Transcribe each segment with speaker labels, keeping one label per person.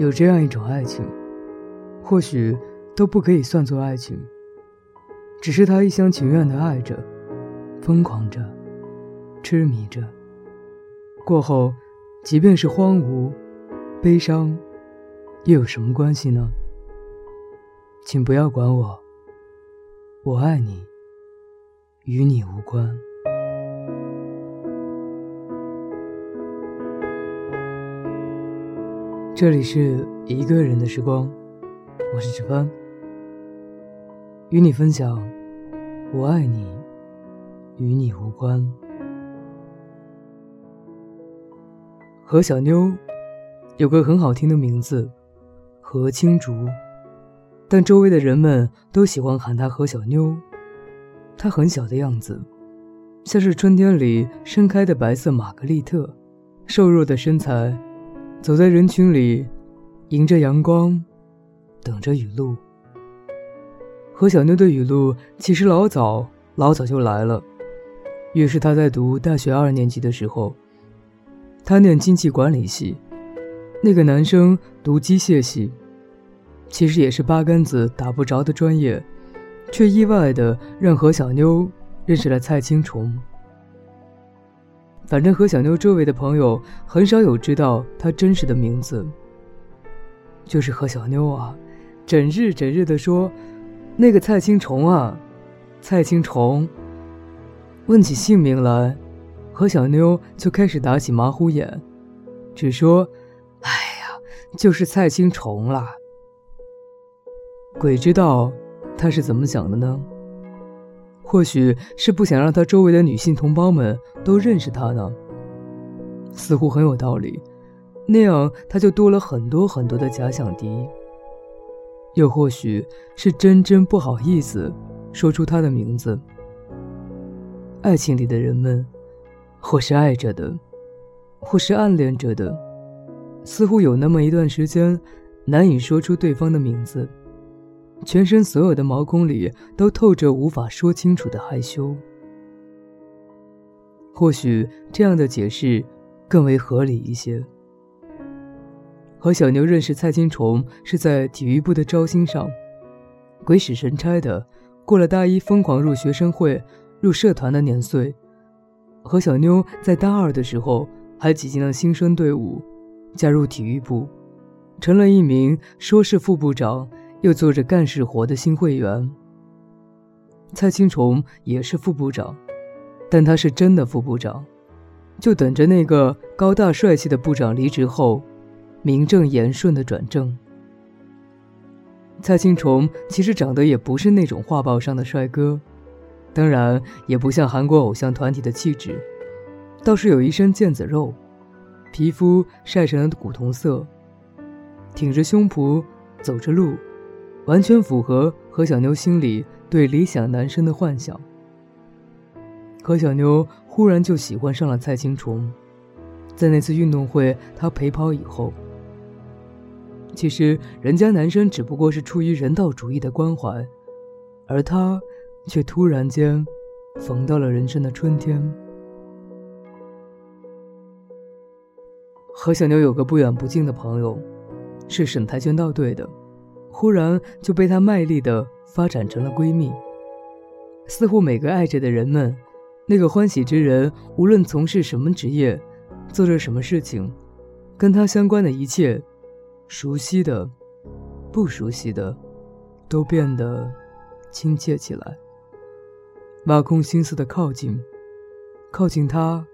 Speaker 1: 有这样一种爱情，或许都不可以算作爱情，只是他一厢情愿的爱着，疯狂着，痴迷着。过后，即便是荒芜、悲伤，又有什么关系呢？请不要管我，我爱你，与你无关。这里是一个人的时光，我是志帆，与你分享，我爱你，与你无关。何小妞有个很好听的名字，何青竹，但周围的人们都喜欢喊她何小妞。她很小的样子，像是春天里盛开的白色玛格丽特，瘦弱的身材。走在人群里，迎着阳光，等着雨露。何小妞的雨露其实老早老早就来了。越是她在读大学二年级的时候，她念经济管理系，那个男生读机械系，其实也是八竿子打不着的专业，却意外的让何小妞认识了蔡青虫。反正何小妞周围的朋友很少有知道她真实的名字。就是何小妞啊，整日整日的说，那个蔡青虫啊，蔡青虫。问起姓名来，何小妞就开始打起马虎眼，只说：“哎呀，就是蔡青虫啦。”鬼知道他是怎么想的呢？或许是不想让他周围的女性同胞们都认识他呢，似乎很有道理，那样他就多了很多很多的假想敌。又或许是真真不好意思说出他的名字。爱情里的人们，或是爱着的，或是暗恋着的，似乎有那么一段时间，难以说出对方的名字。全身所有的毛孔里都透着无法说清楚的害羞。或许这样的解释更为合理一些。和小牛认识蔡金虫是在体育部的招新上，鬼使神差的，过了大一疯狂入学生会、入社团的年岁，何小妞在大二的时候还挤进了新生队伍，加入体育部，成了一名说是副部长。又做着干事活的新会员。蔡青虫也是副部长，但他是真的副部长，就等着那个高大帅气的部长离职后，名正言顺的转正。蔡青虫其实长得也不是那种画报上的帅哥，当然也不像韩国偶像团体的气质，倒是有一身腱子肉，皮肤晒成了古铜色，挺着胸脯走着路。完全符合何小妞心里对理想男生的幻想。何小妞忽然就喜欢上了蔡青虫，在那次运动会他陪跑以后。其实人家男生只不过是出于人道主义的关怀，而他却突然间逢到了人生的春天。何小妞有个不远不近的朋友，是省跆拳道队的。忽然就被她卖力的发展成了闺蜜，似乎每个爱着的人们，那个欢喜之人，无论从事什么职业，做着什么事情，跟他相关的一切，熟悉的，不熟悉的，都变得亲切起来。挖空心思的靠近，靠近他，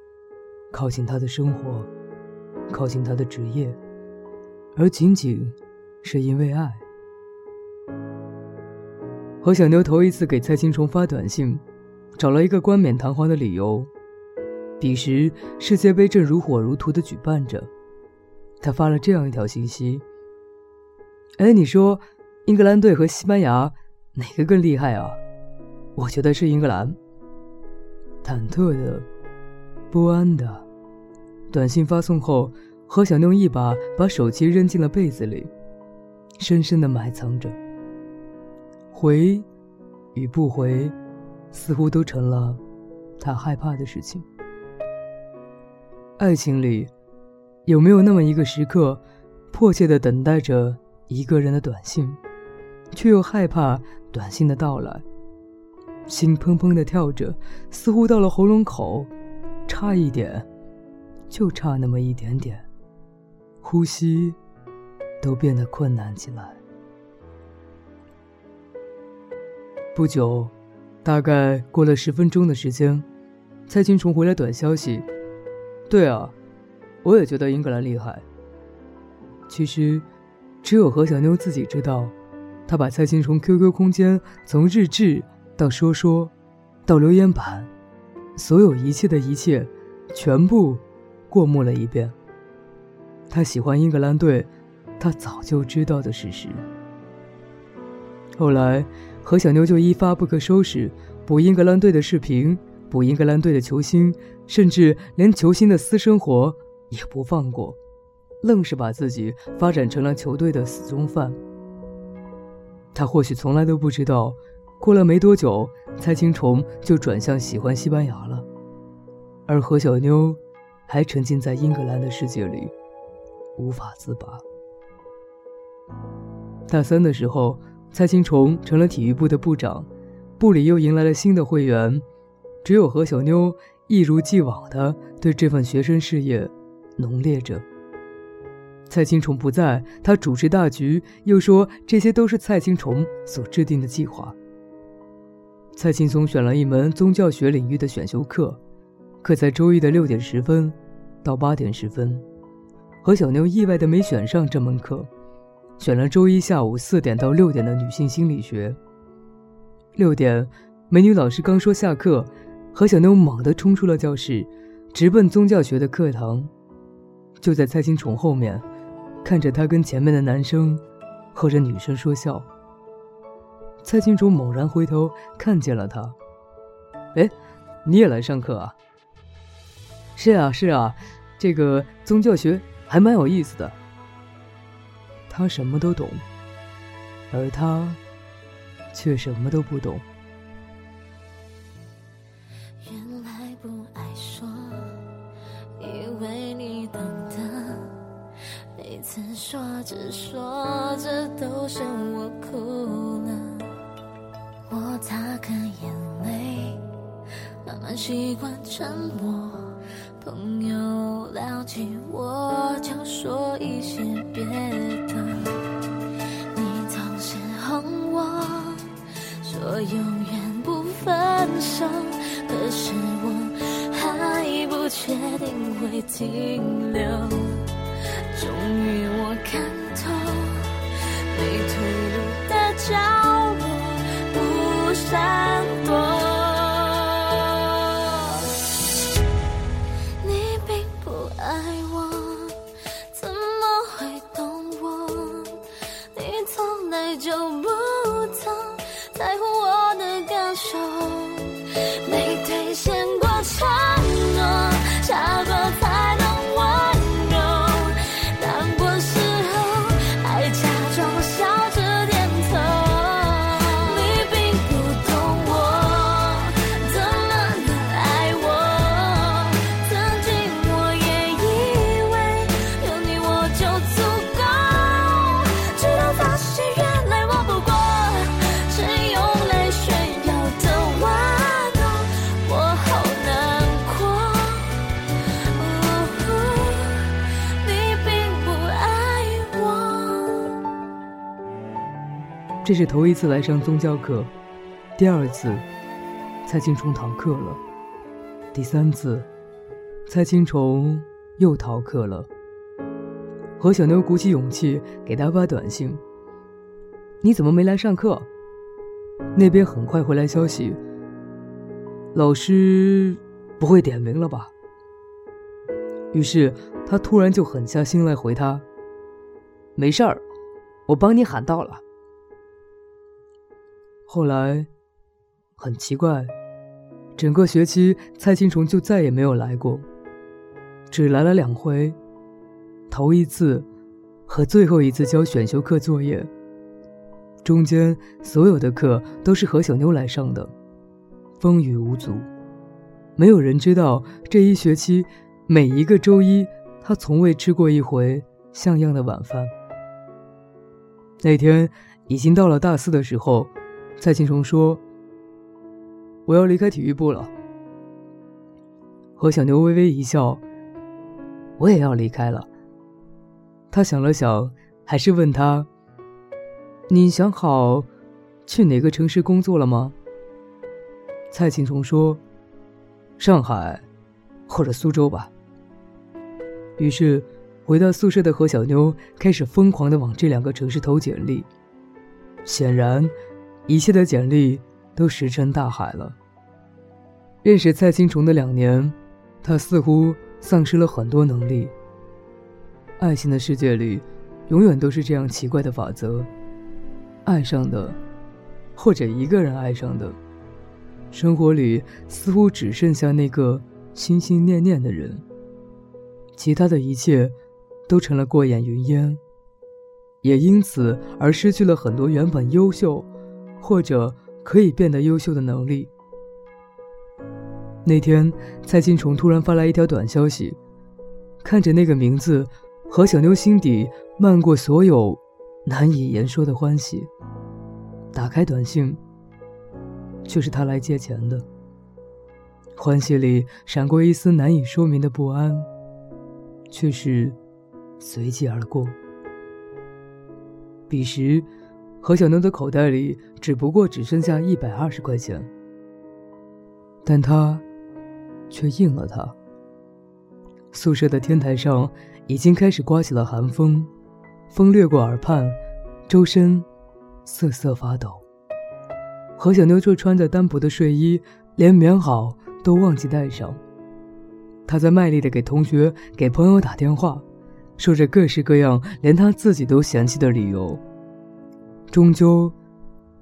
Speaker 1: 靠近他的生活，靠近他的职业，而仅仅是因为爱。何小妞头一次给蔡青虫发短信，找了一个冠冕堂皇的理由。彼时世界杯正如火如荼的举办着，他发了这样一条信息：“哎，你说，英格兰队和西班牙哪个更厉害啊？我觉得是英格兰。”忐忑的，不安的，短信发送后，何小妞一把把手机扔进了被子里，深深的埋藏着。回与不回，似乎都成了他害怕的事情。爱情里，有没有那么一个时刻，迫切的等待着一个人的短信，却又害怕短信的到来，心砰砰的跳着，似乎到了喉咙口，差一点，就差那么一点点，呼吸都变得困难起来。不久，大概过了十分钟的时间，蔡金虫回来短消息：“对啊，我也觉得英格兰厉害。”其实，只有何小妞自己知道，她把蔡金虫 QQ 空间从日志到说说，到留言板，所有一切的一切，全部过目了一遍。他喜欢英格兰队，他早就知道的事实。后来。何小妞就一发不可收拾，补英格兰队的视频，补英格兰队的球星，甚至连球星的私生活也不放过，愣是把自己发展成了球队的死忠犯。他或许从来都不知道，过了没多久，蔡青虫就转向喜欢西班牙了，而何小妞还沉浸在英格兰的世界里，无法自拔。大三的时候。蔡青虫成了体育部的部长，部里又迎来了新的会员，只有何小妞一如既往的对这份学生事业浓烈着。蔡青虫不在，他主持大局，又说这些都是蔡青虫所制定的计划。蔡青松选了一门宗教学领域的选修课，课在周一的六点十分到八点十分，何小妞意外的没选上这门课。选了周一下午四点到六点的女性心理学。六点，美女老师刚说下课，何小妞猛地冲出了教室，直奔宗教学的课堂。就在蔡金虫后面，看着他跟前面的男生或者女生说笑。蔡金虫猛然回头看见了他，哎，你也来上课啊？是啊是啊，这个宗教学还蛮有意思的。他什么都懂，而他却什么都不懂。
Speaker 2: 原来不爱说，以为你懂得。每次说着说着，都是我哭了。我擦干眼泪，慢慢习惯沉默。朋友聊起我，就说一些别的。你总是哄我说永远不分手，可是我还不确定会停留。终于我手
Speaker 1: 这是头一次来上宗教课，第二次，蔡青虫逃课了，第三次，蔡青虫又逃课了。何小妞鼓起勇气给他发短信：“你怎么没来上课？”那边很快回来消息：“老师不会点名了吧？”于是他突然就狠下心来回他：“没事儿，我帮你喊到了。”后来，很奇怪，整个学期蔡青虫就再也没有来过，只来了两回，头一次和最后一次交选修课作业。中间所有的课都是何小妞来上的，风雨无阻。没有人知道这一学期每一个周一，他从未吃过一回像样的晚饭。那天已经到了大四的时候，蔡青虫说：“我要离开体育部了。”何小牛微微一笑：“我也要离开了。”他想了想，还是问他：“你想好去哪个城市工作了吗？”蔡青虫说：“上海，或者苏州吧。”于是，回到宿舍的何小妞开始疯狂的往这两个城市投简历。显然，一切的简历都石沉大海了。认识蔡青虫的两年，他似乎丧失了很多能力。爱情的世界里，永远都是这样奇怪的法则：爱上的，或者一个人爱上的，生活里似乎只剩下那个心心念念的人。其他的一切，都成了过眼云烟，也因此而失去了很多原本优秀，或者可以变得优秀的能力。那天，蔡金虫突然发来一条短消息，看着那个名字，何小妞心底漫过所有难以言说的欢喜。打开短信，却是他来借钱的。欢喜里闪过一丝难以说明的不安。却是随即而过。彼时，何小妞的口袋里只不过只剩下一百二十块钱，但他却应了他。宿舍的天台上已经开始刮起了寒风，风掠过耳畔，周身瑟瑟发抖。何小妞却穿着单薄的睡衣，连棉袄都忘记带上。他在卖力的给同学、给朋友打电话，说着各式各样连他自己都嫌弃的理由。终究，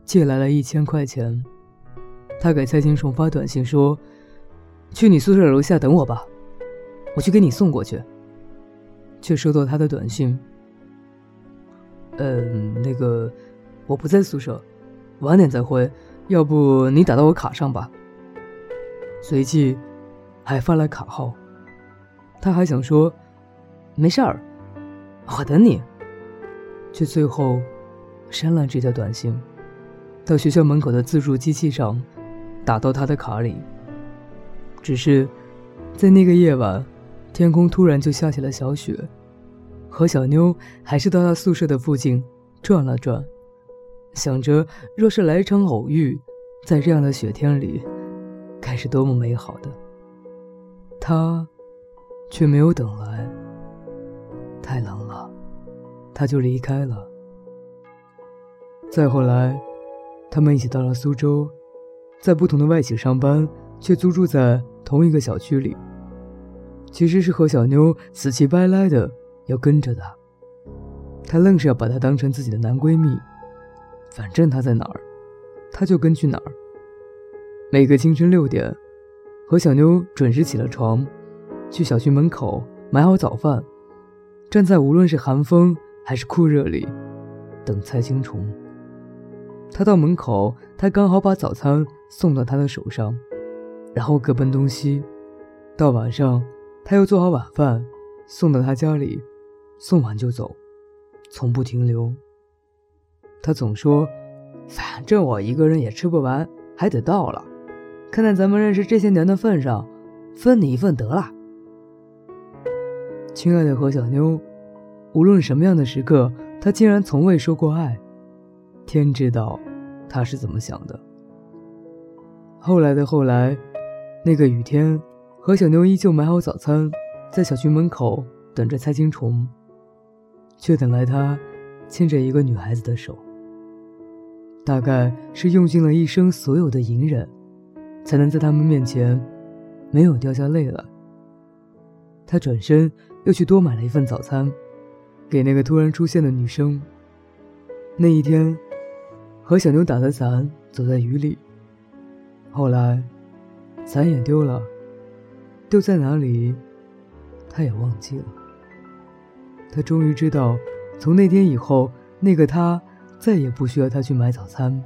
Speaker 1: 借来了一千块钱。他给蔡金虫发短信说：“去你宿舍楼下等我吧，我去给你送过去。”却收到他的短信：“嗯，那个，我不在宿舍，晚点再回，要不你打到我卡上吧。”随即。还发来卡号，他还想说，没事儿，我等你，却最后删了这条短信，到学校门口的自助机器上打到他的卡里。只是在那个夜晚，天空突然就下起了小雪，何小妞还是到他宿舍的附近转了转，想着若是来一场偶遇，在这样的雪天里，该是多么美好的。他，却没有等来。太冷了，他就离开了。再后来，他们一起到了苏州，在不同的外企上班，却租住在同一个小区里。其实是何小妞死乞白赖的要跟着他，他愣是要把她当成自己的男闺蜜。反正他在哪儿，他就跟去哪儿。每个清晨六点。何小妞准时起了床，去小区门口买好早饭，站在无论是寒风还是酷热里，等蔡青虫。他到门口，他刚好把早餐送到他的手上，然后各奔东西。到晚上，他又做好晚饭，送到他家里，送完就走，从不停留。他总说：“反正我一个人也吃不完，还得倒了。”看在咱们认识这些年的份上，分你一份得了，亲爱的何小妞。无论什么样的时刻，他竟然从未说过爱。天知道，他是怎么想的。后来的后来，那个雨天，何小妞依旧买好早餐，在小区门口等着蔡金虫，却等来他牵着一个女孩子的手。大概是用尽了一生所有的隐忍。才能在他们面前没有掉下泪来。他转身又去多买了一份早餐，给那个突然出现的女生。那一天，和小妞打着伞走在雨里。后来，伞也丢了，丢在哪里，他也忘记了。他终于知道，从那天以后，那个他再也不需要他去买早餐、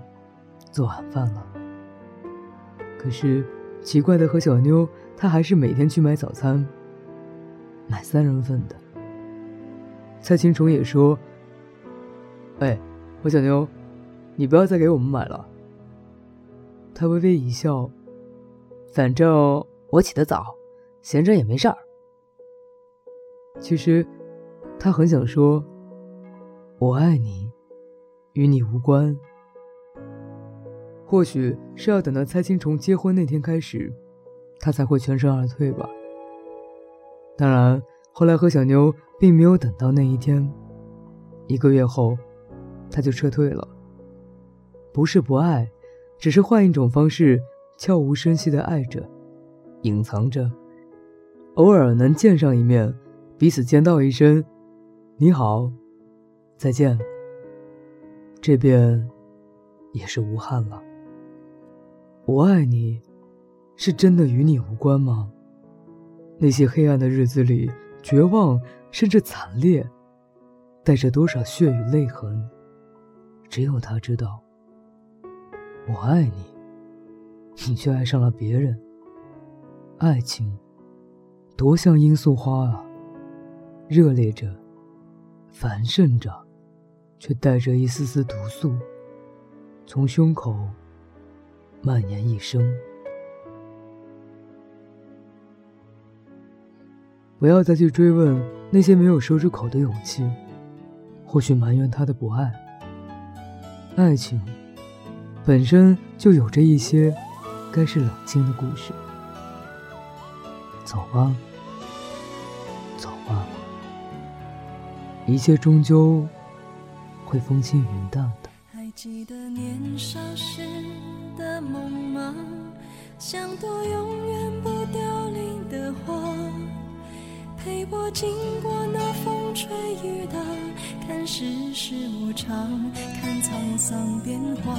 Speaker 1: 做晚饭了。可是，奇怪的何小妞，他还是每天去买早餐，买三人份的。蔡青虫也说：“哎，何小妞，你不要再给我们买了。”他微微一笑：“反正我起得早，闲着也没事儿。”其实，他很想说：“我爱你，与你无关。”或许是要等到蔡青虫结婚那天开始，他才会全身而退吧。当然，后来何小妞并没有等到那一天。一个月后，他就撤退了。不是不爱，只是换一种方式，悄无声息的爱着，隐藏着，偶尔能见上一面。彼此见道一声“你好，再见”，这便也是无憾了。我爱你，是真的与你无关吗？那些黑暗的日子里，绝望甚至惨烈，带着多少血与泪痕，只有他知道。我爱你，你却爱上了别人。爱情，多像罂粟花啊！热烈着，繁盛着，却带着一丝丝毒素，从胸口蔓延一生。不要再去追问那些没有说出口的勇气，或许埋怨他的不爱。爱情本身就有着一些该是冷静的故事。走吧。一切终究会风轻云淡的。
Speaker 3: 还记得年少时的梦吗？像朵永远不凋零的花，陪我经过那风吹雨打，看世事无常，看沧桑变化。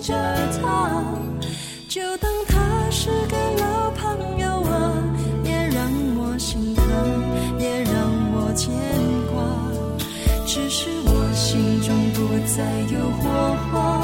Speaker 3: 着他，就当他是个老朋友啊，也让我心疼，也让我牵挂。只是我心中不再有火花，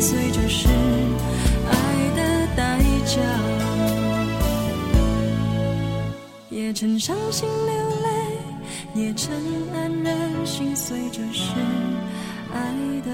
Speaker 3: 然心碎，就是爱的代价。也曾伤心流泪，也曾黯然心碎，这是爱的